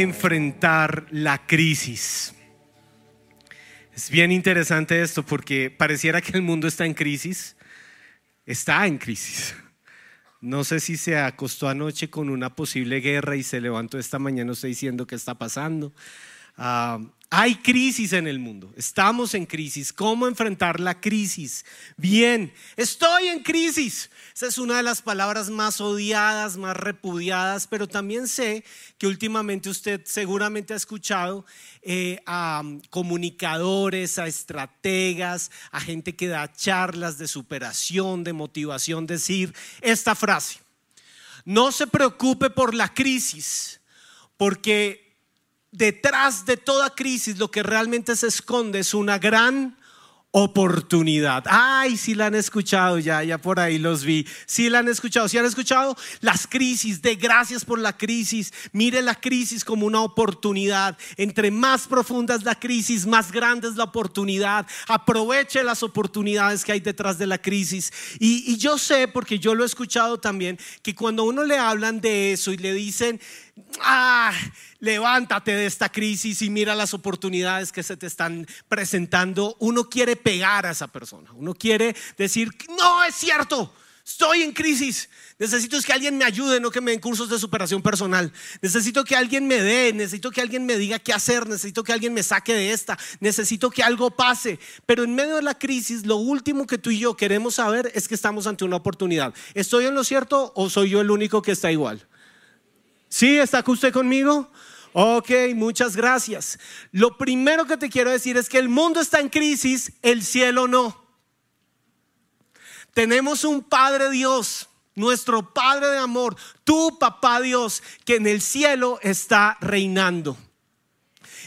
enfrentar la crisis? Es bien interesante esto porque pareciera que el mundo está en crisis. Está en crisis. No sé si se acostó anoche con una posible guerra y se levantó esta mañana, estoy diciendo qué está pasando. Ah, hay crisis en el mundo, estamos en crisis. ¿Cómo enfrentar la crisis? Bien, estoy en crisis. Esa es una de las palabras más odiadas, más repudiadas, pero también sé que últimamente usted seguramente ha escuchado eh, a comunicadores, a estrategas, a gente que da charlas de superación, de motivación, decir esta frase. No se preocupe por la crisis, porque detrás de toda crisis lo que realmente se esconde es una gran oportunidad. Ay, si la han escuchado ya, ya por ahí los vi. Si la han escuchado, si han escuchado las crisis, de gracias por la crisis. Mire la crisis como una oportunidad. Entre más profunda es la crisis, más grande es la oportunidad. Aproveche las oportunidades que hay detrás de la crisis. Y, y yo sé, porque yo lo he escuchado también, que cuando uno le hablan de eso y le dicen, ah, levántate de esta crisis y mira las oportunidades que se te están presentando, uno quiere pegar a esa persona, uno quiere decir, no es cierto, estoy en crisis, necesito que alguien me ayude, no que me den cursos de superación personal, necesito que alguien me dé, necesito que alguien me diga qué hacer, necesito que alguien me saque de esta, necesito que algo pase, pero en medio de la crisis, lo último que tú y yo queremos saber es que estamos ante una oportunidad. ¿Estoy en lo cierto o soy yo el único que está igual? ¿Sí? ¿Está usted conmigo? Ok, muchas gracias. Lo primero que te quiero decir es que el mundo está en crisis, el cielo no. Tenemos un Padre Dios, nuestro Padre de amor, tu papá Dios, que en el cielo está reinando.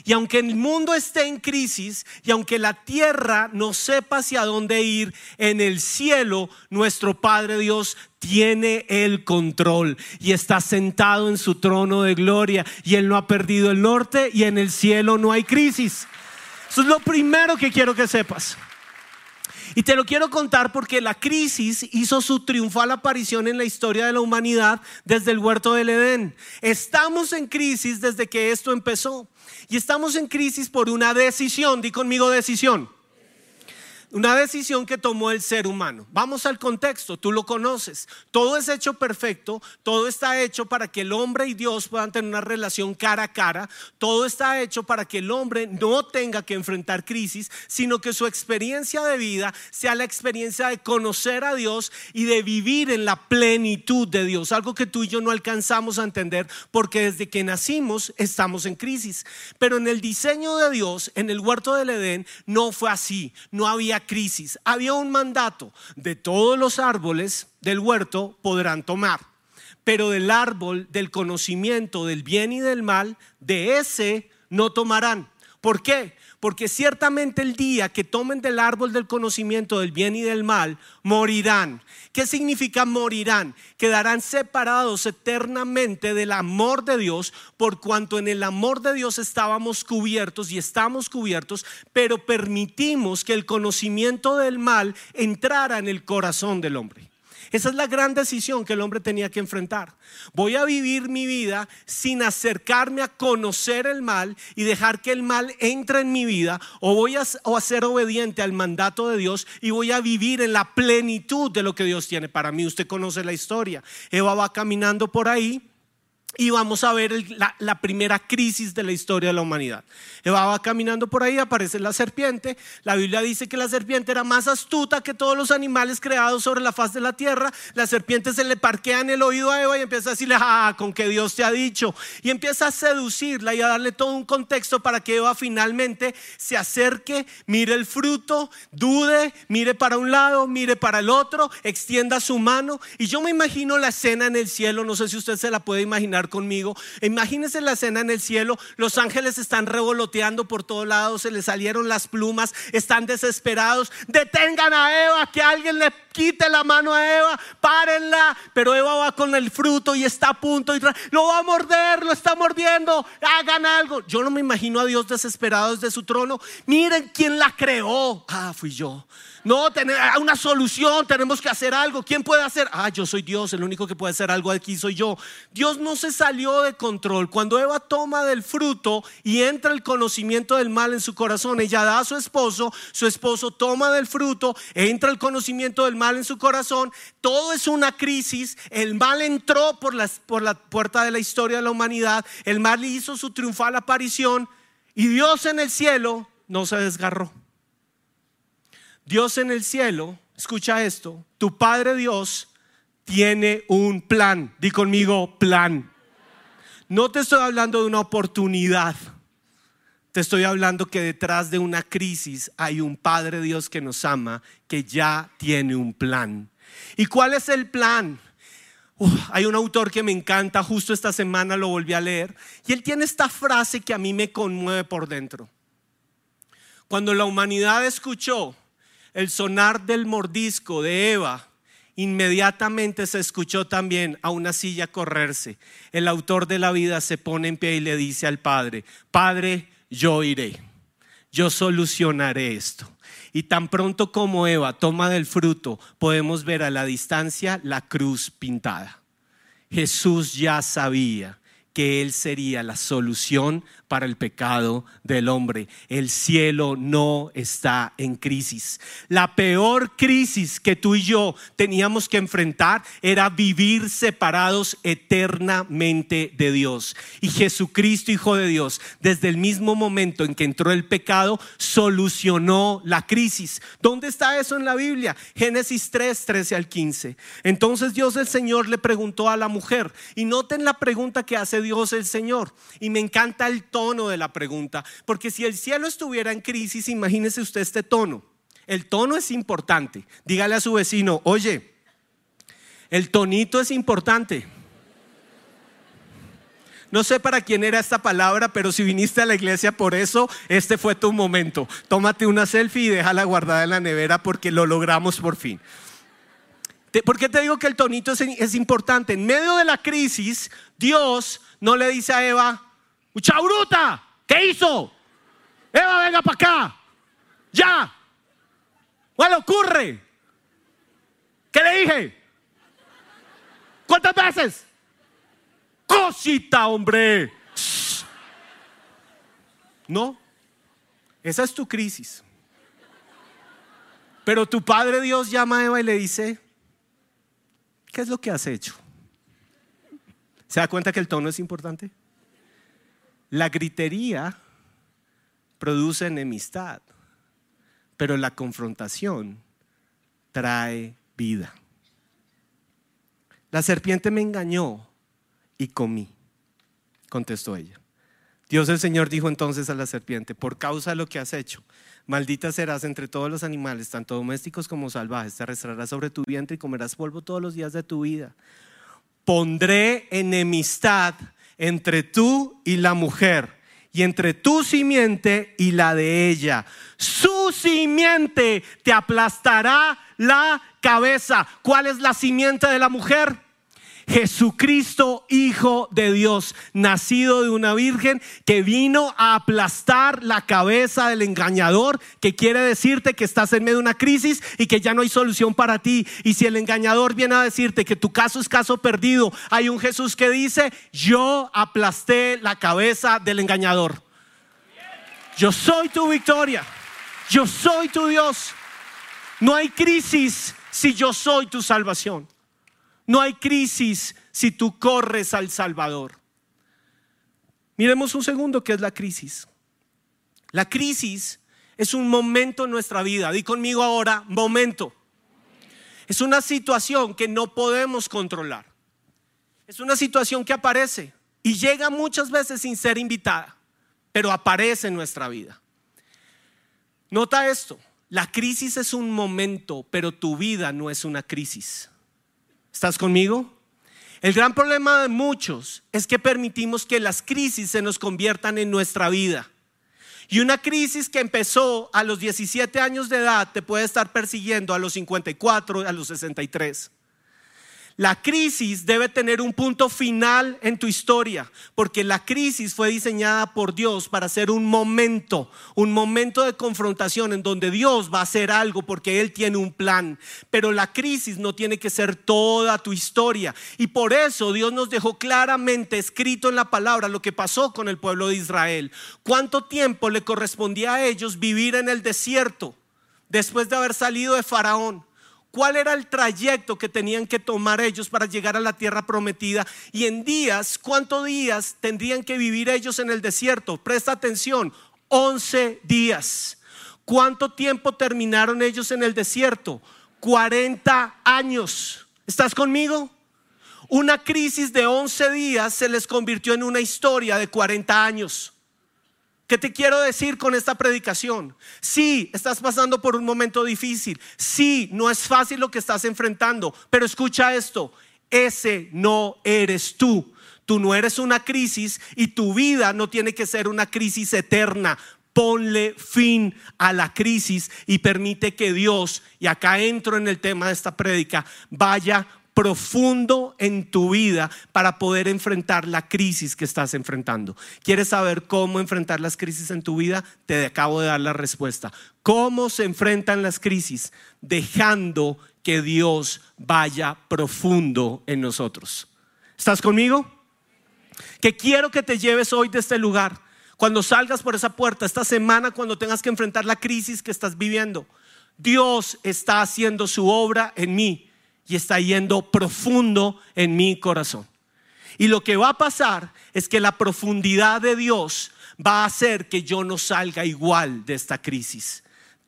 Y aunque el mundo esté en crisis y aunque la tierra no sepa hacia dónde ir, en el cielo nuestro Padre Dios tiene el control y está sentado en su trono de gloria y Él no ha perdido el norte y en el cielo no hay crisis. Eso es lo primero que quiero que sepas. Y te lo quiero contar porque la crisis hizo su triunfal aparición en la historia de la humanidad desde el huerto del Edén. Estamos en crisis desde que esto empezó. Y estamos en crisis por una decisión, di conmigo decisión. Una decisión que tomó el ser humano. Vamos al contexto, tú lo conoces. Todo es hecho perfecto, todo está hecho para que el hombre y Dios puedan tener una relación cara a cara. Todo está hecho para que el hombre no tenga que enfrentar crisis, sino que su experiencia de vida sea la experiencia de conocer a Dios y de vivir en la plenitud de Dios. Algo que tú y yo no alcanzamos a entender porque desde que nacimos estamos en crisis. Pero en el diseño de Dios, en el huerto del Edén, no fue así. No había crisis, había un mandato de todos los árboles del huerto podrán tomar, pero del árbol del conocimiento del bien y del mal, de ese no tomarán. ¿Por qué? Porque ciertamente el día que tomen del árbol del conocimiento del bien y del mal, morirán. ¿Qué significa morirán? Quedarán separados eternamente del amor de Dios, por cuanto en el amor de Dios estábamos cubiertos y estamos cubiertos, pero permitimos que el conocimiento del mal entrara en el corazón del hombre. Esa es la gran decisión que el hombre tenía que enfrentar. Voy a vivir mi vida sin acercarme a conocer el mal y dejar que el mal entre en mi vida o voy a, ser obediente al mandato de Dios y voy a vivir en la plenitud de lo que Dios tiene para mí. Usted conoce la historia. Eva va caminando por ahí y vamos a ver la, primera crisis de la historia de la humanidad. Eva va caminando por ahí, aparece la serpiente. La Biblia dice que la serpiente era más astuta que todos los animales creados sobre la faz de la tierra. La serpiente se le parquea en el oído a Eva y empieza a decirle, ah, con que Dios te ha dicho. Y empieza a seducirla y a darle todo un contexto para que Eva finalmente se acerque, mire el fruto, dude, mire para un lado, mire para el otro, extienda su mano. Y yo me imagino la escena en el cielo, no sé si usted se la puede imaginar conmigo. Imagínense la escena en el cielo, los ángeles están revoloteando por todos lados, se les salieron las plumas, están desesperados, detengan a Eva, que alguien le quite la mano a Eva, párenla, pero Eva va con el fruto y está a punto y lo va a morder, lo está mordiendo, hagan algo. Yo no me imagino a Dios desesperado desde su trono. Miren quién la creó. Ah, fui yo. No, tener una solución, tenemos que hacer algo. ¿Quién puede hacer? Ah, yo soy Dios, el único que puede hacer algo aquí soy yo. Dios no se salió de control, cuando Eva toma del fruto y entra el conocimiento del mal en su corazón, ella da a su esposo, su esposo toma del fruto, entra el conocimiento del mal en su corazón, todo es una crisis, el mal entró por, por la puerta de la historia de la humanidad, el mal hizo su triunfal aparición y Dios en el cielo no se desgarró. Dios en el cielo, escucha esto, tu Padre Dios tiene un plan. Di conmigo, plan. No te estoy hablando de una oportunidad. Te estoy hablando que detrás de una crisis hay un Padre Dios que nos ama, que ya tiene un plan. ¿Y cuál es el plan? hay un autor que me encanta, justo esta semana lo volví a leer, y él tiene esta frase que a mí me conmueve por dentro. Cuando la humanidad escuchó el sonar del mordisco de Eva, inmediatamente se escuchó también a una silla correrse. El autor de la vida se pone en pie y le dice al Padre, Padre, yo iré, yo solucionaré esto. Y tan pronto como Eva toma del fruto, podemos ver a la distancia la cruz pintada. Jesús ya sabía que Él sería la solución para el pecado del hombre. El cielo no está en crisis. La peor crisis que tú y yo teníamos que enfrentar era vivir separados eternamente de Dios. Y Jesucristo, Hijo de Dios, desde el mismo momento en que entró el pecado, solucionó la crisis. ¿Dónde está eso en la Biblia? Génesis 3, 13 al 15. Entonces Dios el Señor le preguntó a la mujer, y noten la pregunta que hace Dios el Señor, y me encanta el tono tono de la pregunta, porque si el cielo estuviera en crisis, imagínese usted este tono. El tono es importante. Dígale a su vecino, oye, el tonito es importante. No sé para quién era esta palabra, pero si viniste a la iglesia por eso, este fue tu momento. Tómate una selfie y déjala guardada en la nevera porque lo logramos por fin. ¿Por qué te digo que el tonito es, es importante? En medio de la crisis, Dios no le dice a Eva, Mucha bruta, ¿qué hizo? Eva, venga para acá. Ya. ¿Cuál le ocurre? ¿Qué le dije? ¿Cuántas veces? Cosita, hombre. No. Esa es tu crisis. Pero tu Padre Dios llama a Eva y le dice, ¿qué es lo que has hecho? ¿Se da cuenta que el tono es importante? La gritería produce enemistad, pero la confrontación trae vida. La serpiente me engañó y comí, contestó ella. Dios el Señor dijo entonces a la serpiente, por causa de lo que has hecho, maldita serás entre todos los animales, tanto domésticos como salvajes, te arrastrarás sobre tu vientre y comerás polvo todos los días de tu vida. Pondré enemistad entre tú y la mujer, y entre tu simiente y la de ella. Su simiente te aplastará la cabeza. ¿Cuál es la simiente de la mujer? Jesucristo, Hijo de Dios, nacido de una virgen que vino a aplastar la cabeza del engañador, que quiere decirte que estás en medio de una crisis y que ya no hay solución para ti. Y si el engañador viene a decirte que tu caso es caso perdido, hay un Jesús que dice, yo aplasté la cabeza del engañador. Yo soy tu victoria. Yo soy tu Dios. No hay crisis si yo soy tu salvación. No hay crisis si tú corres al Salvador. Miremos un segundo qué es la crisis. La crisis es un momento en nuestra vida. Di conmigo ahora, momento. Es una situación que no podemos controlar. Es una situación que aparece y llega muchas veces sin ser invitada, pero aparece en nuestra vida. Nota esto, la crisis es un momento, pero tu vida no es una crisis. ¿Estás conmigo? El gran problema de muchos es que permitimos que las crisis se nos conviertan en nuestra vida. Y una crisis que empezó a los 17 años de edad te puede estar persiguiendo a los 54, a los 63. La crisis debe tener un punto final en tu historia, porque la crisis fue diseñada por Dios para ser un momento, un momento de confrontación en donde Dios va a hacer algo porque Él tiene un plan. Pero la crisis no tiene que ser toda tu historia. Y por eso Dios nos dejó claramente escrito en la palabra lo que pasó con el pueblo de Israel. ¿Cuánto tiempo le correspondía a ellos vivir en el desierto después de haber salido de Faraón? Cuál era el trayecto que tenían que tomar ellos para llegar a la tierra prometida y en días, cuántos días tendrían que vivir ellos en el desierto. Presta atención, 11 días. ¿Cuánto tiempo terminaron ellos en el desierto? 40 años. ¿Estás conmigo? Una crisis de 11 días se les convirtió en una historia de 40 años. ¿Qué te quiero decir con esta predicación? Sí, estás pasando por un momento difícil. Sí, no es fácil lo que estás enfrentando. Pero escucha esto, ese no eres tú. Tú no eres una crisis y tu vida no tiene que ser una crisis eterna. Ponle fin a la crisis y permite que Dios, y acá entro en el tema de esta prédica, vaya profundo en tu vida para poder enfrentar la crisis que estás enfrentando. ¿Quieres saber cómo enfrentar las crisis en tu vida? Te acabo de dar la respuesta. ¿Cómo se enfrentan las crisis? Dejando que Dios vaya profundo en nosotros. ¿Estás conmigo? Que quiero que te lleves hoy de este lugar. Cuando salgas por esa puerta, esta semana, cuando tengas que enfrentar la crisis que estás viviendo, Dios está haciendo su obra en mí y está yendo profundo en mi corazón. Y lo que va a pasar es que la profundidad de Dios va a hacer que yo no salga igual de esta crisis.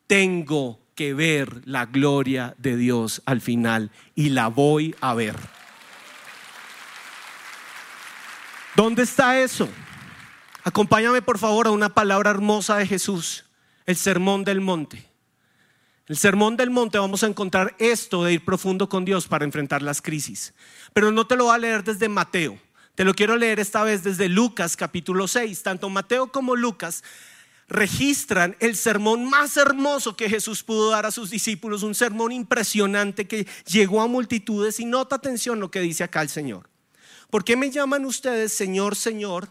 Tengo que ver la gloria de Dios al final y la voy a ver. ¿Dónde está eso? Acompáñame por favor a una palabra hermosa de Jesús, el sermón del monte. El sermón del monte vamos a encontrar esto de ir profundo con Dios para enfrentar las crisis. Pero no te lo voy a leer desde Mateo. Te lo quiero leer esta vez desde Lucas capítulo 6. Tanto Mateo como Lucas registran el sermón más hermoso que Jesús pudo dar a sus discípulos, un sermón impresionante que llegó a multitudes y nota atención lo que dice acá el Señor. ¿Por qué me llaman ustedes Señor, Señor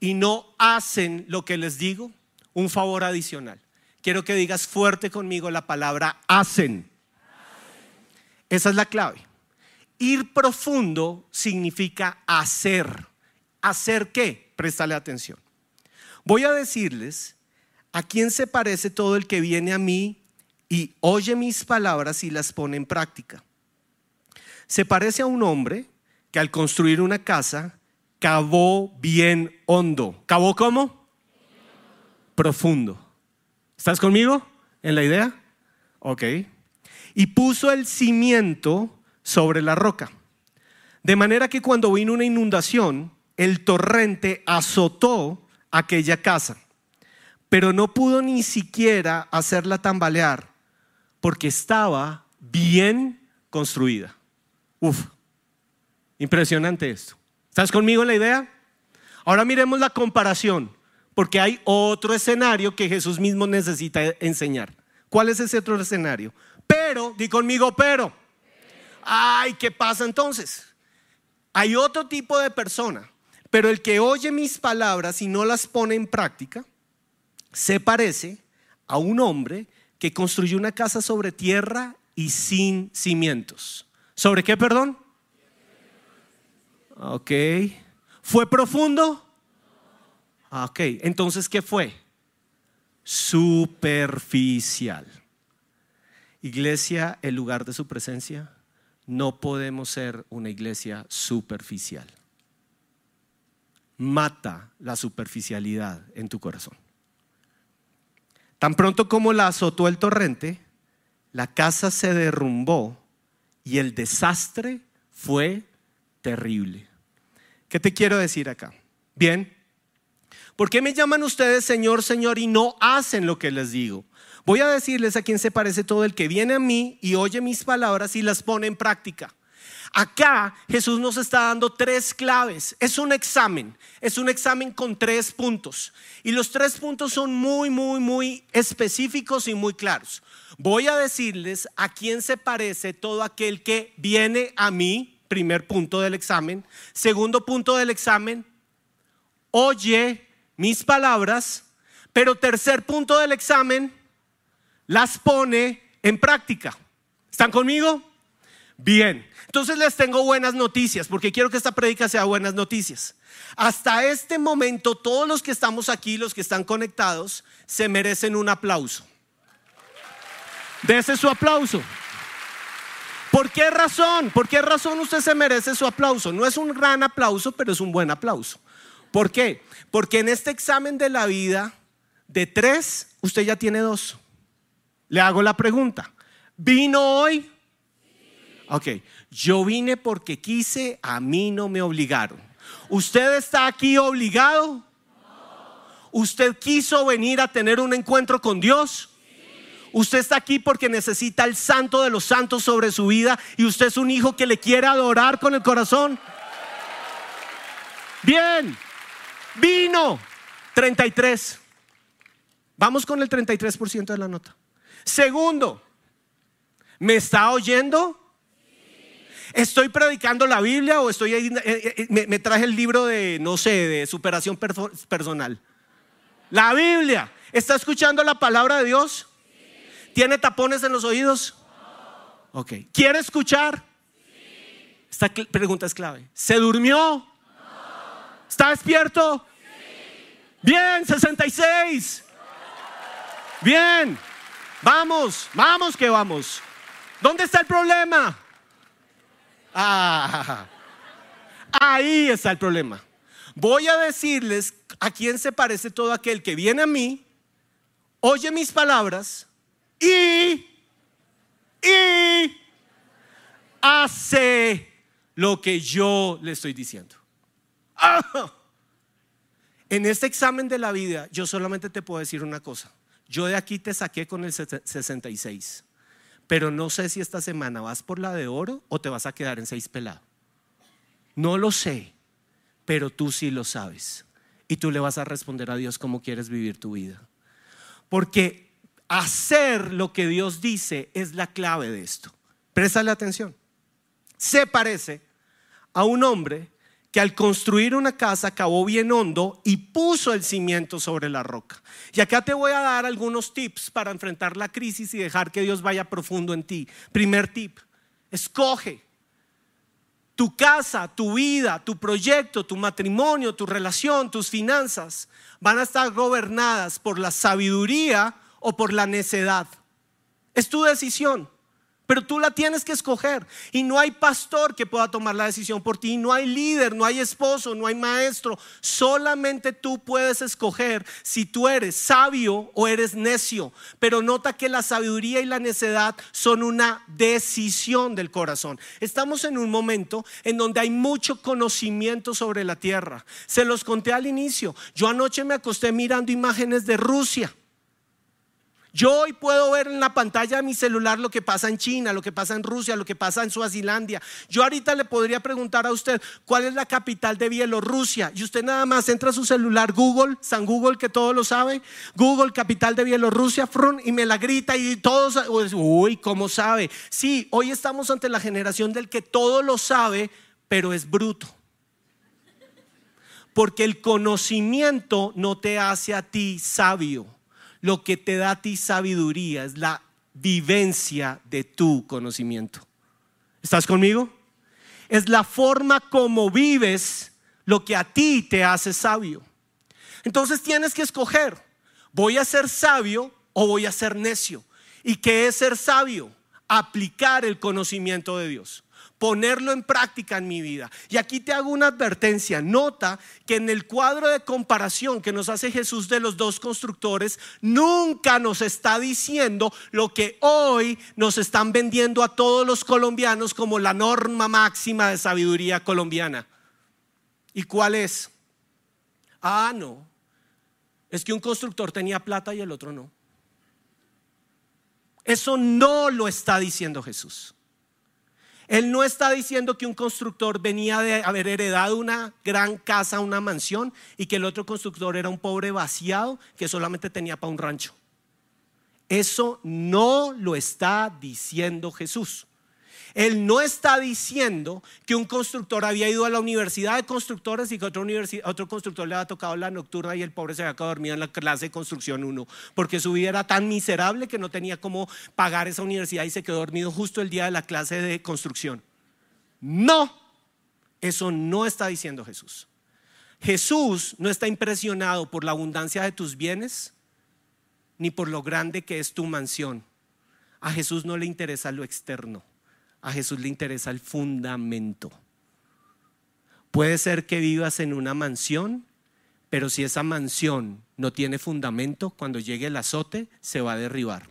y no hacen lo que les digo? Un favor adicional quiero que digas fuerte conmigo la palabra hacen. Esa es la clave. Ir profundo significa hacer. ¿Hacer qué? Préstale atención. Voy a decirles a quién se parece todo el que viene a mí y oye mis palabras y las pone en práctica. Se parece a un hombre que al construir una casa cavó bien hondo. ¿Cavó cómo? Profundo. ¿Estás conmigo en la idea? Ok. Y puso el cimiento sobre la roca. De manera que cuando vino una inundación, el torrente azotó aquella casa, pero no pudo ni siquiera hacerla tambalear porque estaba bien construida. Uf, impresionante esto. ¿Estás conmigo en la idea? Ahora miremos la comparación porque hay otro escenario que Jesús mismo necesita enseñar. ¿Cuál es ese otro escenario? Pero, di conmigo, pero. Ay, ¿qué pasa entonces? Hay otro tipo de persona, pero el que oye mis palabras y no las pone en práctica, se parece a un hombre que construyó una casa sobre tierra y sin cimientos. ¿Sobre qué, perdón? Ok. ¿Fue profundo? Ah, ok, entonces, ¿qué fue? Superficial. Iglesia, el lugar de su presencia, no podemos ser una iglesia superficial. Mata la superficialidad en tu corazón. Tan pronto como la azotó el torrente, la casa se derrumbó y el desastre fue terrible. ¿Qué te quiero decir acá? Bien, ¿Por qué me llaman ustedes Señor, Señor y no hacen lo que les digo? Voy a decirles a quién se parece todo el que viene a mí y oye mis palabras y las pone en práctica. Acá Jesús nos está dando tres claves. Es un examen, es un examen con tres puntos. Y los tres puntos son muy, muy, muy específicos y muy claros. Voy a decirles a quién se parece todo aquel que viene a mí primer punto del examen. Segundo punto del examen, oye mis palabras. Pero tercer punto del examen, las pone en práctica. ¿Están conmigo? Bien, entonces les tengo buenas noticias, porque quiero que esta predica sea buenas noticias. Hasta este momento, todos los que estamos aquí, los que están conectados, se merecen un aplauso. Dese su aplauso. ¿Por qué razón? ¿Por qué razón usted se merece su aplauso? No es un gran aplauso, pero es un buen aplauso. ¿Por qué? Porque en este examen de la vida, de tres, usted ya tiene dos. Le hago la pregunta. ¿Vino hoy? Ok, yo vine porque quise, a mí no me obligaron. ¿Usted está aquí obligado? ¿Usted quiso venir a tener un encuentro con Dios? Usted está aquí porque necesita el santo de los santos sobre su vida y usted es un hijo que le quiere adorar con el corazón. Bien, vino 33. Vamos con el 33% de la nota. Segundo, ¿me está oyendo? ¿Estoy predicando la Biblia o estoy ahí, eh, eh, eh, me, traje el libro de, no sé, de superación personal? La Biblia. ¿Está escuchando la palabra de Dios? ¿Tiene tapones en los oídos? Ok. ¿Quiere escuchar? Esta pregunta es clave. ¿Se durmió? ¿Está despierto? Bien, 66. Bien. Vamos, vamos que vamos. ¿Dónde está el problema? Ah, ahí está el problema. Voy a decirles a quién se parece todo aquel que viene a mí, oye mis palabras y, y hace lo que yo le estoy diciendo. En este examen de la vida, yo solamente te puedo decir una cosa. Yo de aquí te saqué con el 66, pero no sé si esta semana vas por la de oro o te vas a quedar en seis pelado. No lo sé, pero tú sí lo sabes. Y tú le vas a responder a Dios cómo quieres vivir tu vida. Porque hacer lo que Dios dice es la clave de esto. Préstale atención. Se parece a un hombre que al construir una casa cavó bien hondo y puso el cimiento sobre la roca. Y acá te voy a dar algunos tips para enfrentar la crisis y dejar que Dios vaya profundo en ti. Primer tip, escoge. Tu casa, tu vida, tu proyecto, tu matrimonio, tu relación, tus finanzas van a estar gobernadas por la sabiduría o por la necedad. Es tu decisión, pero tú la tienes que escoger. Y no hay pastor que pueda tomar la decisión por ti, no hay líder, no hay esposo, no hay maestro. Solamente tú puedes escoger si tú eres sabio o eres necio. Pero nota que la sabiduría y la necedad son una decisión del corazón. Estamos en un momento en donde hay mucho conocimiento sobre la tierra. Se los conté al inicio. Yo anoche me acosté mirando imágenes de Rusia. Yo hoy puedo ver en la pantalla de mi celular lo que pasa en China, lo que pasa en Rusia, lo que pasa en Suazilandia. Yo ahorita le podría preguntar a usted cuál es la capital de Bielorrusia y usted nada más entra a su celular Google, San Google que todo lo sabe, Google capital de Bielorrusia, frun, y me la grita y todos, uy, ¿cómo sabe? Sí, hoy estamos ante la generación del que todo lo sabe, pero es bruto. Porque el conocimiento no te hace a ti sabio lo que te da a ti sabiduría es la vivencia de tu conocimiento. ¿Estás conmigo? Es la forma como vives lo que a ti te hace sabio. Entonces tienes que escoger, ¿voy a ser sabio o voy a ser necio? ¿Y qué es ser sabio? Aplicar el conocimiento de Dios ponerlo en práctica en mi vida. Y aquí te hago una advertencia. Nota que en el cuadro de comparación que nos hace Jesús de los dos constructores, nunca nos está diciendo lo que hoy nos están vendiendo a todos los colombianos como la norma máxima de sabiduría colombiana. ¿Y cuál es? Ah, no. Es que un constructor tenía plata y el otro no. Eso no lo está diciendo Jesús. Él no está diciendo que un constructor venía de haber heredado una gran casa, una mansión, y que el otro constructor era un pobre vaciado que solamente tenía para un rancho. Eso no lo está diciendo Jesús. Él no está diciendo que un constructor había ido a la universidad de constructores y que otro, otro constructor le había tocado la nocturna y el pobre se había quedado dormido en la clase de construcción 1, porque su vida era tan miserable que no tenía cómo pagar esa universidad y se quedó dormido justo el día de la clase de construcción. No, eso no está diciendo Jesús. Jesús no está impresionado por la abundancia de tus bienes ni por lo grande que es tu mansión. A Jesús no le interesa lo externo. A Jesús le interesa el fundamento. Puede ser que vivas en una mansión, pero si esa mansión no tiene fundamento, cuando llegue el azote se va a derribar.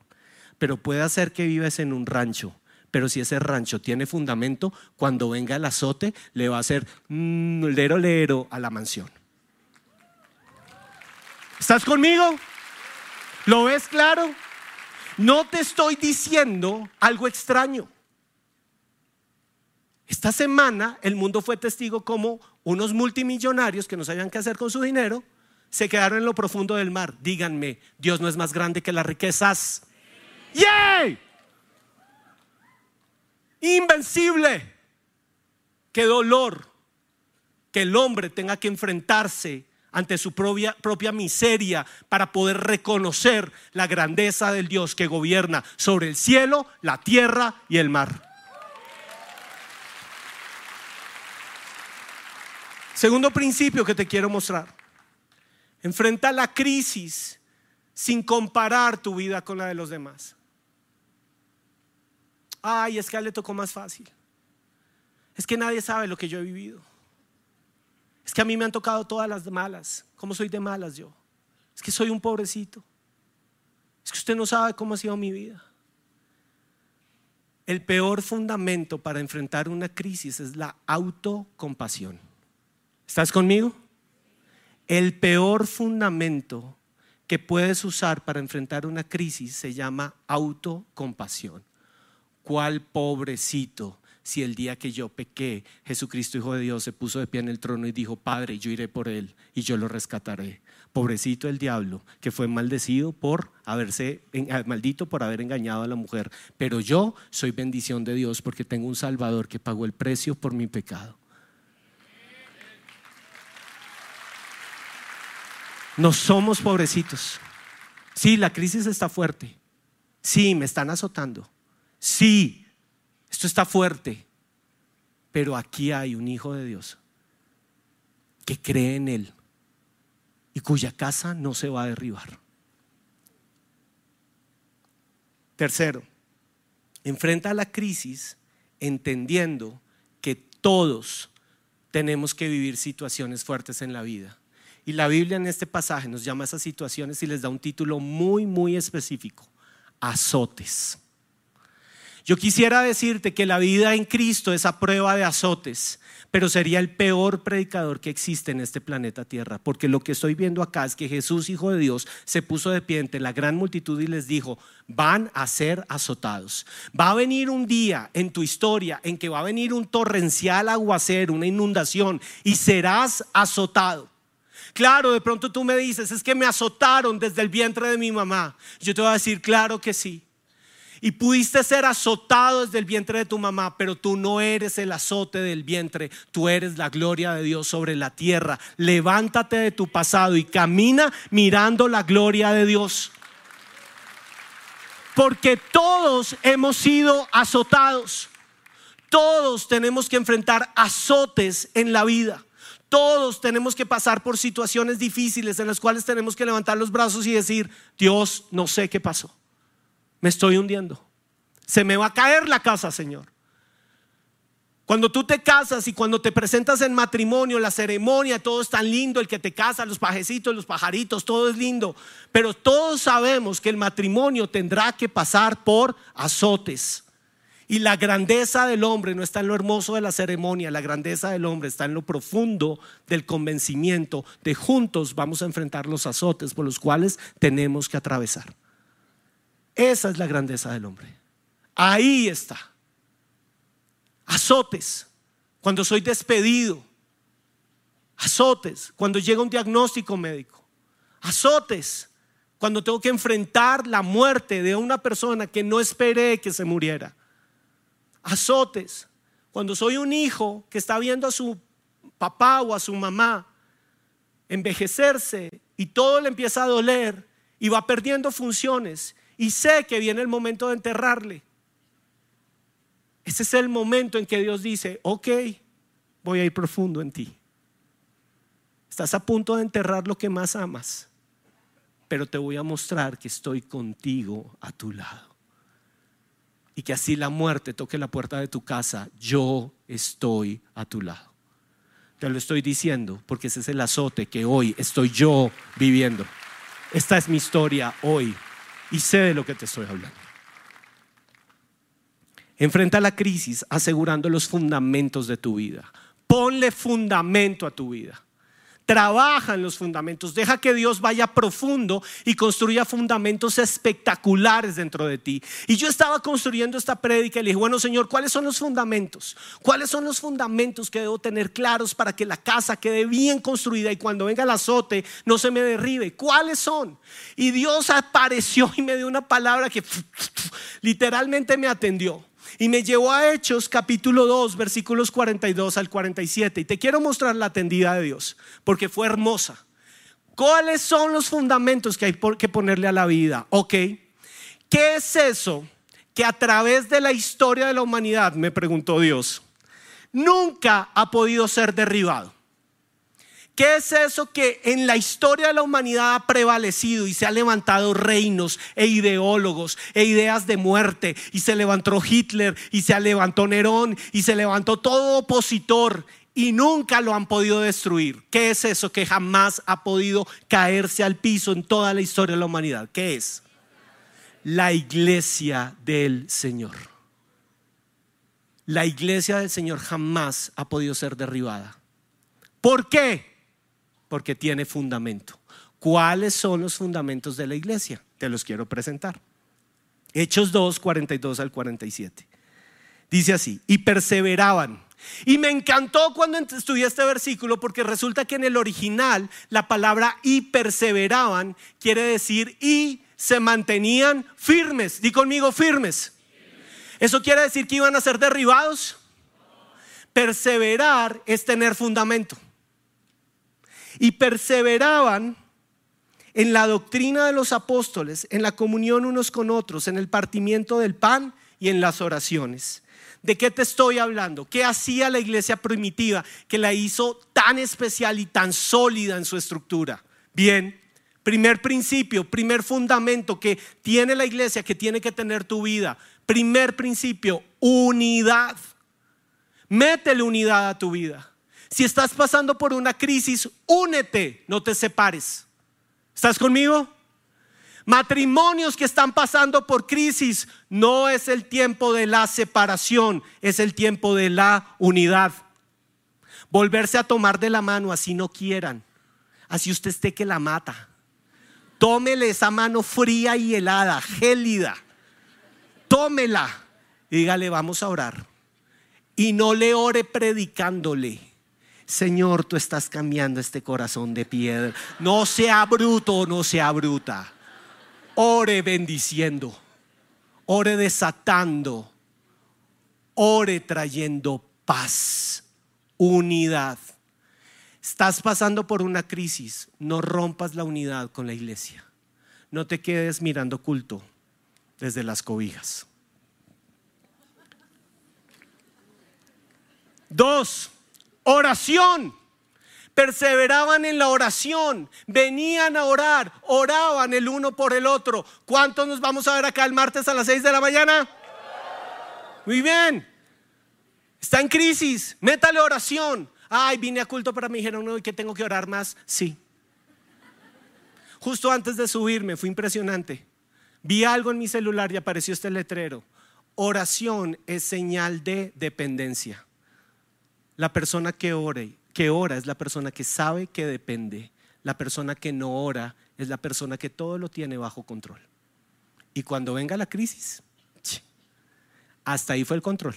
Pero puede ser que vivas en un rancho, pero si ese rancho tiene fundamento, cuando venga el azote le va a hacer mm, lero lero a la mansión. ¿Estás conmigo? ¿Lo ves claro? No te estoy diciendo algo extraño. Esta semana el mundo fue testigo como unos multimillonarios que no sabían qué hacer con su dinero se quedaron en lo profundo del mar. Díganme, Dios no es más grande que las riquezas. ¡Yay! Invencible. Qué dolor que el hombre tenga que enfrentarse ante su propia, propia, miseria para poder reconocer la grandeza del Dios que gobierna sobre el cielo, la tierra y el mar. Segundo principio que te quiero mostrar. Enfrenta la crisis sin comparar tu vida con la de los demás. Ay, es que a él le tocó más fácil. Es que nadie sabe lo que yo he vivido. Es que a mí me han tocado todas las malas. ¿Cómo soy de malas yo? Es que soy un pobrecito. Es que usted no sabe cómo ha sido mi vida. El peor fundamento para enfrentar una crisis es la autocompasión. ¿Estás conmigo? El peor fundamento que puedes usar para enfrentar una crisis se llama autocompasión. ¿Cuál pobrecito? Si el día que yo pequé, Jesucristo, Hijo de Dios, se puso de pie en el trono y dijo, Padre, yo iré por él y yo lo rescataré. Pobrecito el diablo, que fue maldecido por haberse, ah, maldito por haber engañado a la mujer. Pero yo soy bendición de Dios porque tengo un Salvador que pagó el precio por mi pecado. No somos pobrecitos. Sí, la crisis está fuerte. Sí, me están azotando. Sí, esto está fuerte. Pero aquí hay un hijo de Dios que cree en Él y cuya casa no se va a derribar. Tercero, enfrenta la crisis entendiendo que todos tenemos que vivir situaciones fuertes en la vida. Y la Biblia en este pasaje nos llama a esas situaciones y les da un título muy, muy específico, azotes. Yo quisiera decirte que la vida en Cristo es a prueba de azotes, pero sería el peor predicador que existe en este planeta Tierra, porque lo que estoy viendo acá es que Jesús, Hijo de Dios, se puso de pie ante la gran multitud y les dijo, van a ser azotados. Va a venir un día en tu historia en que va a venir un torrencial aguacero, una inundación, y serás azotado. Claro, de pronto tú me dices, es que me azotaron desde el vientre de mi mamá. Yo te voy a decir, claro que sí. Y pudiste ser azotado desde el vientre de tu mamá, pero tú no eres el azote del vientre, tú eres la gloria de Dios sobre la tierra. Levántate de tu pasado y camina mirando la gloria de Dios. Porque todos hemos sido azotados. Todos tenemos que enfrentar azotes en la vida. Todos tenemos que pasar por situaciones difíciles en las cuales tenemos que levantar los brazos y decir, Dios, no sé qué pasó. Me estoy hundiendo. Se me va a caer la casa, Señor. Cuando tú te casas y cuando te presentas en matrimonio, la ceremonia, todo es tan lindo, el que te casa, los pajecitos, los pajaritos, todo es lindo. Pero todos sabemos que el matrimonio tendrá que pasar por azotes. Y la grandeza del hombre no está en lo hermoso de la ceremonia, la grandeza del hombre está en lo profundo del convencimiento de juntos vamos a enfrentar los azotes por los cuales tenemos que atravesar. Esa es la grandeza del hombre. Ahí está. Azotes, cuando soy despedido. Azotes, cuando llega un diagnóstico médico. Azotes, cuando tengo que enfrentar la muerte de una persona que no esperé que se muriera azotes, cuando soy un hijo que está viendo a su papá o a su mamá envejecerse y todo le empieza a doler y va perdiendo funciones y sé que viene el momento de enterrarle. Ese es el momento en que Dios dice, ok, voy a ir profundo en ti. Estás a punto de enterrar lo que más amas, pero te voy a mostrar que estoy contigo a tu lado. Y que así la muerte toque la puerta de tu casa, yo estoy a tu lado. Te lo estoy diciendo porque ese es el azote que hoy estoy yo viviendo. Esta es mi historia hoy y sé de lo que te estoy hablando. Enfrenta la crisis asegurando los fundamentos de tu vida. Ponle fundamento a tu vida. Trabaja en los fundamentos. Deja que Dios vaya profundo y construya fundamentos espectaculares dentro de ti. Y yo estaba construyendo esta prédica y le dije, bueno Señor, ¿cuáles son los fundamentos? ¿Cuáles son los fundamentos que debo tener claros para que la casa quede bien construida y cuando venga el azote no se me derribe? ¿Cuáles son? Y Dios apareció y me dio una palabra que literalmente me atendió. Y me llevó a Hechos capítulo 2, versículos 42 al 47. Y te quiero mostrar la atendida de Dios, porque fue hermosa. ¿Cuáles son los fundamentos que hay que ponerle a la vida? Ok. ¿Qué es eso que a través de la historia de la humanidad, me preguntó Dios, nunca ha podido ser derribado? ¿Qué es eso que en la historia de la humanidad ha prevalecido y se ha levantado reinos e ideólogos e ideas de muerte y se levantó Hitler y se levantó Nerón y se levantó todo opositor y nunca lo han podido destruir? ¿Qué es eso que jamás ha podido caerse al piso en toda la historia de la humanidad? ¿Qué es? La iglesia del Señor. La iglesia del Señor jamás ha podido ser derribada. ¿Por qué? Porque tiene fundamento. ¿Cuáles son los fundamentos de la iglesia? Te los quiero presentar. Hechos 2, 42 al 47. Dice así, y perseveraban. Y me encantó cuando estudié este versículo porque resulta que en el original la palabra y perseveraban quiere decir y se mantenían firmes. Di conmigo firmes. ¿Eso quiere decir que iban a ser derribados? Perseverar es tener fundamento y perseveraban en la doctrina de los apóstoles, en la comunión unos con otros, en el partimiento del pan y en las oraciones. ¿De qué te estoy hablando? ¿Qué hacía la iglesia primitiva que la hizo tan especial y tan sólida en su estructura? Bien, primer principio, primer fundamento que tiene la iglesia, que tiene que tener tu vida. Primer principio, unidad. Métele unidad a tu vida. Si estás pasando por una crisis, únete, no te separes. ¿Estás conmigo? Matrimonios que están pasando por crisis, no es el tiempo de la separación, es el tiempo de la unidad. Volverse a tomar de la mano, así no quieran, así usted esté que la mata. Tómele esa mano fría y helada, gélida. Tómela y dígale, vamos a orar. Y no le ore predicándole Señor, tú estás cambiando este corazón de piedra. No sea bruto, no sea bruta. Ore bendiciendo, ore desatando, ore trayendo paz, unidad. Estás pasando por una crisis, no rompas la unidad con la iglesia. No te quedes mirando culto desde las cobijas. Dos, Oración. Perseveraban en la oración, venían a orar, oraban el uno por el otro. ¿Cuántos nos vamos a ver acá el martes a las 6 de la mañana? Muy bien. Está en crisis, métale oración. Ay, vine a culto, pero me dijeron, no, que tengo que orar más. Sí. Justo antes de subirme, fue impresionante. Vi algo en mi celular y apareció este letrero. Oración es señal de dependencia. La persona que ore, que ora es la persona que sabe que depende. La persona que no ora es la persona que todo lo tiene bajo control. Y cuando venga la crisis, hasta ahí fue el control.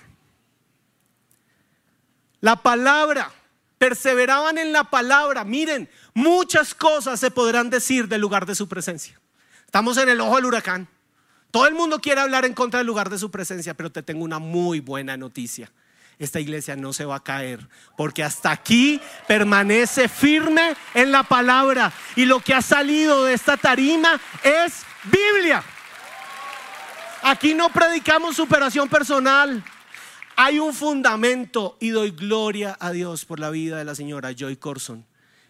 La palabra, perseveraban en la palabra. Miren, muchas cosas se podrán decir del lugar de su presencia. Estamos en el ojo del huracán. Todo el mundo quiere hablar en contra del lugar de su presencia, pero te tengo una muy buena noticia. Esta iglesia no se va a caer, porque hasta aquí permanece firme en la palabra. Y lo que ha salido de esta tarima es Biblia. Aquí no predicamos superación personal. Hay un fundamento y doy gloria a Dios por la vida de la señora Joy Corson,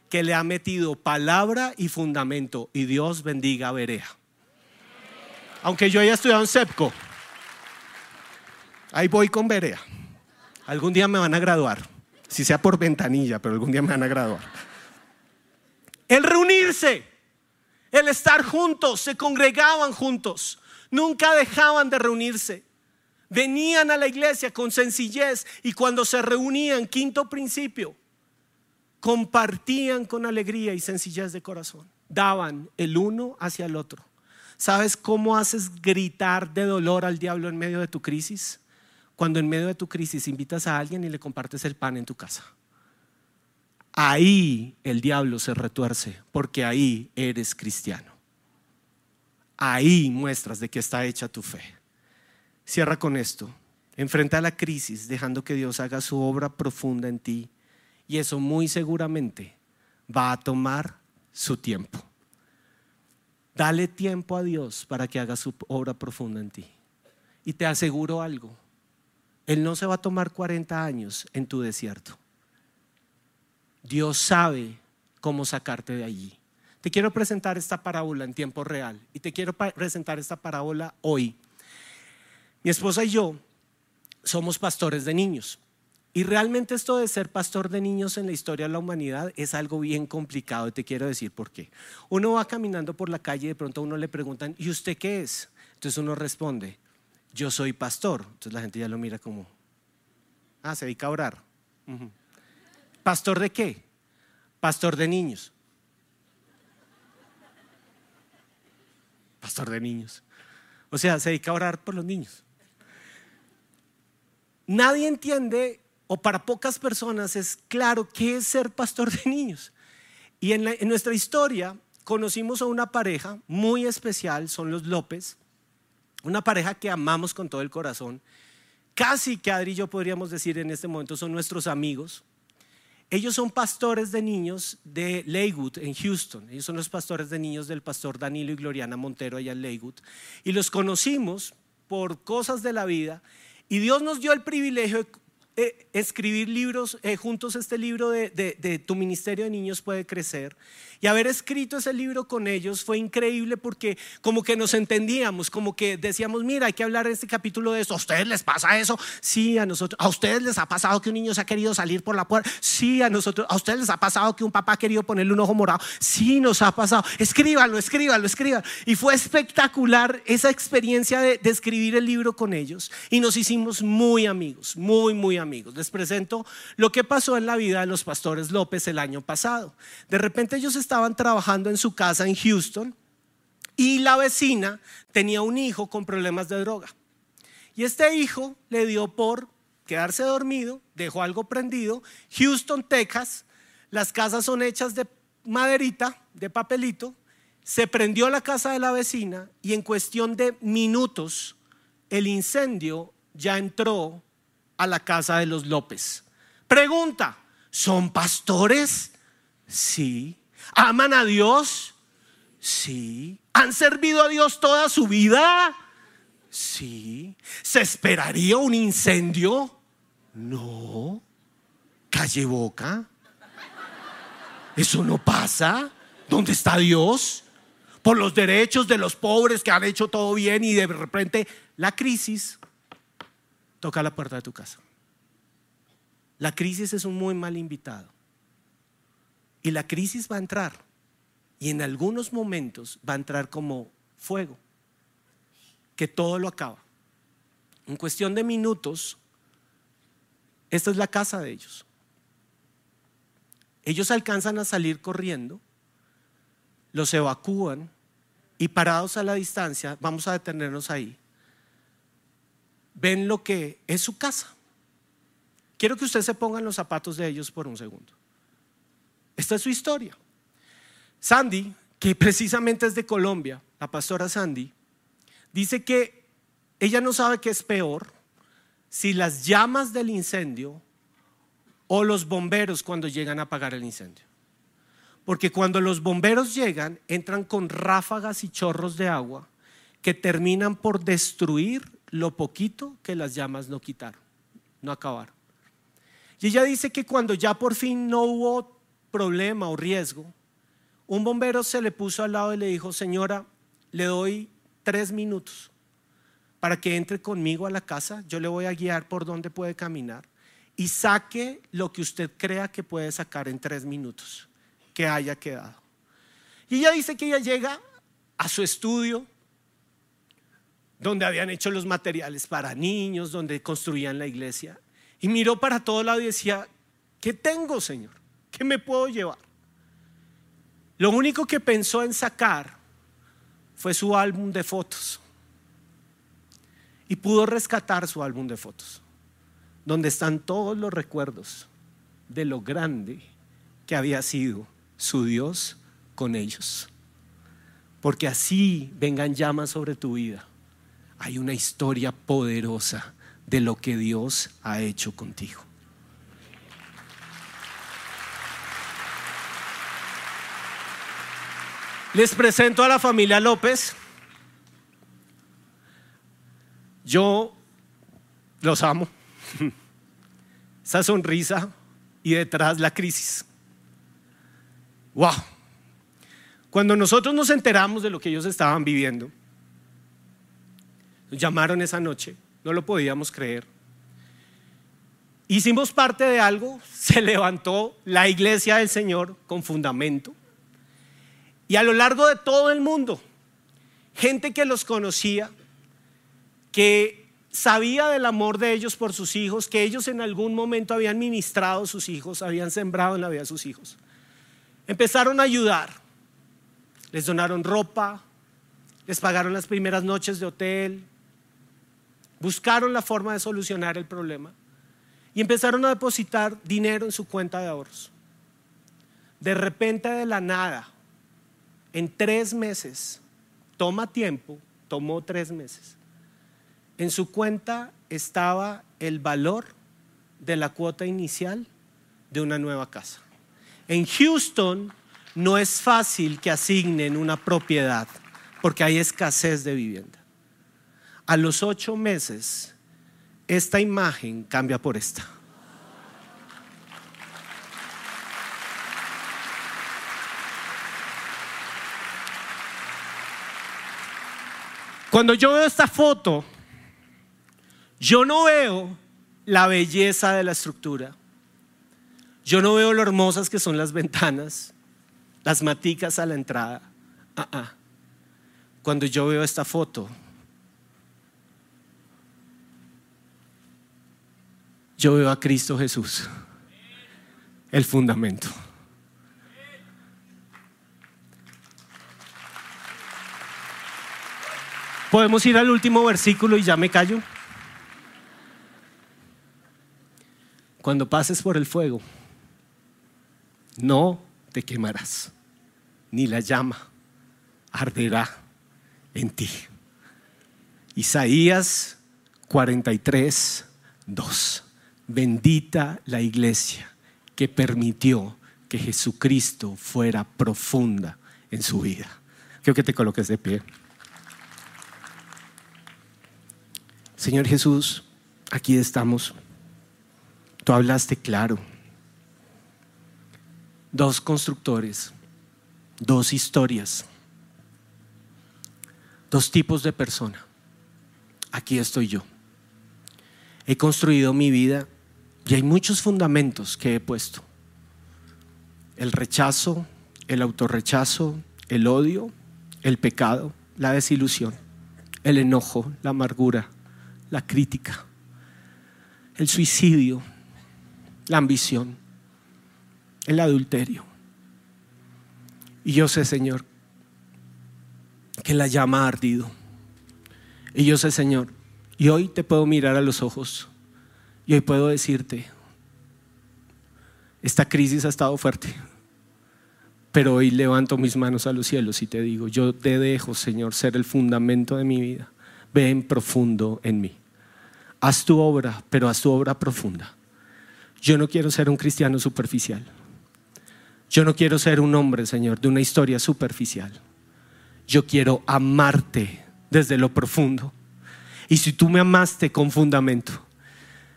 que le ha metido palabra y fundamento. Y Dios bendiga a Berea. Aunque yo haya estudiado en SEPCO, ahí voy con Berea. Algún día me van a graduar, si sea por ventanilla, pero algún día me van a graduar. El reunirse, el estar juntos, se congregaban juntos, nunca dejaban de reunirse. Venían a la iglesia con sencillez y cuando se reunían, quinto principio, compartían con alegría y sencillez de corazón. Daban el uno hacia el otro. ¿Sabes cómo haces gritar de dolor al diablo en medio de tu crisis? Cuando en medio de tu crisis invitas a alguien y le compartes el pan en tu casa. Ahí el diablo se retuerce porque ahí eres cristiano. Ahí muestras de que está hecha tu fe. Cierra con esto. Enfrenta la crisis dejando que Dios haga su obra profunda en ti. Y eso muy seguramente va a tomar su tiempo. Dale tiempo a Dios para que haga su obra profunda en ti. Y te aseguro algo, Él no se va a tomar 40 años en tu desierto. Dios sabe cómo sacarte de allí. Te quiero presentar esta parábola en tiempo real y te quiero presentar esta parábola hoy. Mi esposa y yo somos pastores de niños. Y realmente esto de ser pastor de niños en la historia de la humanidad es algo bien complicado y te quiero decir por qué. Uno va caminando por la calle y de pronto a uno le preguntan, ¿y usted qué es? Entonces uno responde, yo soy pastor. Entonces la gente ya lo mira como, ah, se dedica a orar. ¿Pastor de qué? Pastor de niños. Pastor de niños. O sea, se dedica a orar por los niños. Nadie entiende o para pocas personas es claro qué es ser pastor de niños. Y en, nuestra historia conocimos a una pareja muy especial, son los López, una pareja que amamos con todo el corazón. Casi que Adri y yo podríamos decir en este momento son nuestros amigos. Ellos son pastores de niños de Leywood en Houston. Ellos son los pastores de niños del pastor Danilo y Gloriana Montero allá en Leywood. Y los conocimos por cosas de la vida. Y Dios nos dio el privilegio eh, escribir libros, eh, juntos este libro de, Tu Ministerio de Niños puede crecer. Y haber escrito ese libro con ellos fue increíble porque como que nos entendíamos, como que decíamos, mira, hay que hablar en este capítulo de eso. ¿A ustedes les pasa eso? Sí, a nosotros. ¿A ustedes les ha pasado que un niño se ha querido salir por la puerta? Sí, a nosotros. ¿A ustedes les ha pasado que un papá ha querido ponerle un ojo morado? Sí, nos ha pasado. Escríbanlo, escríbanlo, escríbanlo. Y fue espectacular esa experiencia de, de escribir el libro con ellos. Y nos hicimos muy amigos, muy, muy amigos amigos. Les presento lo que pasó en la vida de los pastores López el año pasado. De repente ellos estaban trabajando en su casa en Houston y la vecina tenía un hijo con problemas de droga. Y este hijo le dio por quedarse dormido, dejó algo prendido. Houston, Texas, las casas son hechas de maderita, de papelito. Se prendió la casa de la vecina y en cuestión de minutos el incendio ya entró a la casa de los López. Pregunta, ¿son pastores? Sí. ¿Aman a Dios? Sí. ¿Han servido a Dios toda su vida? Sí. ¿Se esperaría un incendio? No. Calle boca. Eso no pasa. ¿Dónde está Dios? Por los derechos de los pobres que han hecho todo bien y de repente la crisis toca la puerta de tu casa. La crisis es un muy mal invitado. Y la crisis va a entrar. Y en algunos momentos va a entrar como fuego, que todo lo acaba. En cuestión de minutos, esta es la casa de ellos. Ellos alcanzan a salir corriendo, los evacúan y parados a la distancia, vamos a detenernos ahí, ven lo que es su casa. Quiero que usted se ponga en los zapatos de ellos por un segundo. Esta es su historia. Sandy, que precisamente es de Colombia, la pastora Sandy, dice que ella no sabe qué es peor, si las llamas del incendio o los bomberos cuando llegan a apagar el incendio. Porque cuando los bomberos llegan, entran con ráfagas y chorros de agua que terminan por destruir lo poquito que las llamas no quitaron, no acabaron. Y ella dice que cuando ya por fin no hubo problema o riesgo, un bombero se le puso al lado y le dijo, señora, le doy tres minutos para que entre conmigo a la casa, yo le voy a guiar por dónde puede caminar y saque lo que usted crea que puede sacar en tres minutos, que haya quedado. Y ella dice que ella llega a su estudio, donde habían hecho los materiales para niños, donde construían la iglesia, y miró para todo lado y decía, ¿qué tengo, Señor? ¿Qué me puedo llevar? Lo único que pensó en sacar fue su álbum de fotos. Y pudo rescatar su álbum de fotos, donde están todos los recuerdos de lo grande que había sido su Dios con ellos. Porque así vengan llamas sobre tu vida. Hay una historia poderosa de lo que Dios ha hecho contigo. Les presento a la familia López. Yo los amo. Esa sonrisa y detrás la crisis. Wow. Cuando nosotros nos enteramos de lo que ellos estaban viviendo, nos llamaron esa noche, no lo podíamos creer. Hicimos parte de algo, se levantó la iglesia del Señor con fundamento y a lo largo de todo el mundo, gente que los conocía, que sabía del amor de ellos por sus hijos, que ellos en algún momento habían ministrado a sus hijos, habían sembrado en la vida de sus hijos. Empezaron a ayudar. Les donaron ropa, les pagaron las primeras noches de hotel, buscaron la forma de solucionar el problema y empezaron a depositar dinero en su cuenta de ahorros. De repente, de la nada, en tres meses, toma tiempo, tomó tres meses, en su cuenta estaba el valor de la cuota inicial de una nueva casa. En Houston no es fácil que asignen una propiedad porque hay escasez de vivienda. A los ocho meses, esta imagen cambia por esta. Cuando yo veo esta foto, yo no veo la belleza de la estructura. Yo no veo lo hermosas que son las ventanas, las maticas a la entrada. Ah. Cuando yo veo esta foto, yo veo a Cristo Jesús, el fundamento. Podemos ir al último versículo y ya me callo. Cuando pases por el fuego, no te quemarás, ni la llama arderá en ti. Isaías 43, 2. Bendita la iglesia que permitió que Jesucristo fuera profunda en su vida. Quiero que te coloques de pie. Señor Jesús, aquí estamos. Tú hablaste claro. Dos constructores, dos historias, dos tipos de persona. Aquí estoy yo. He construido mi vida y hay muchos fundamentos que he puesto. El rechazo, el autorrechazo, el odio, el pecado, la desilusión, el enojo, la amargura, la crítica, el suicidio, la ambición, el adulterio. Y yo sé, Señor, que la llama ha ardido. Y yo sé, Señor, y hoy te puedo mirar a los ojos y hoy puedo decirte, esta crisis ha estado fuerte, pero hoy levanto mis manos a los cielos y te digo, yo te dejo, Señor, ser el fundamento de mi vida ven profundo en mí. Haz tu obra, pero haz tu obra profunda. Yo no quiero ser un cristiano superficial. Yo no quiero ser un hombre, Señor, de una historia superficial. Yo quiero amarte desde lo profundo. Y si tú me amaste con fundamento,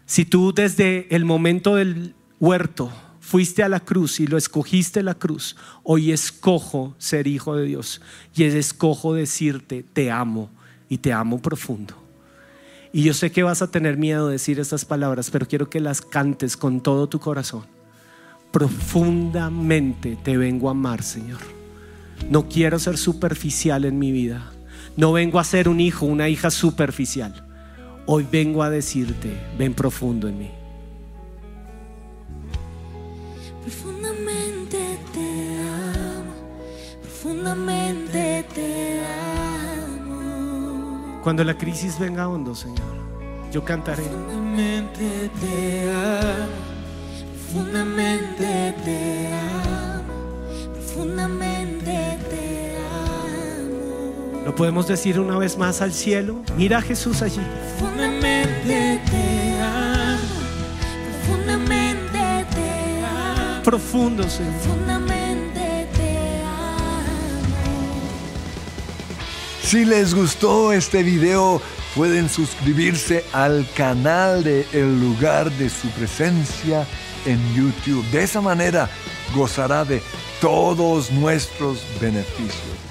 si tú desde el momento del huerto fuiste a la cruz y lo escogiste la cruz, hoy escojo ser hijo de Dios y escojo decirte, te amo y te amo profundo. Y yo sé que vas a tener miedo de decir estas palabras, pero quiero que las cantes con todo tu corazón. Profundamente te vengo a amar, Señor. No quiero ser superficial en mi vida. No vengo a ser un hijo, una hija superficial. Hoy vengo a decirte, ven profundo en mí. Profundamente te amo, profundamente te amo. Cuando la crisis venga hondo, Señor, yo cantaré. Profundamente te amo, profundamente te amo, profundamente te amo. Lo podemos decir una vez más al cielo. Mira a Jesús allí. Profundamente te amo, profundamente te amo, Profundo, Señor. profundamente te amo. Si les gustó este video, pueden suscribirse al canal de El lugar de su presencia en YouTube. De esa manera gozará de todos nuestros beneficios.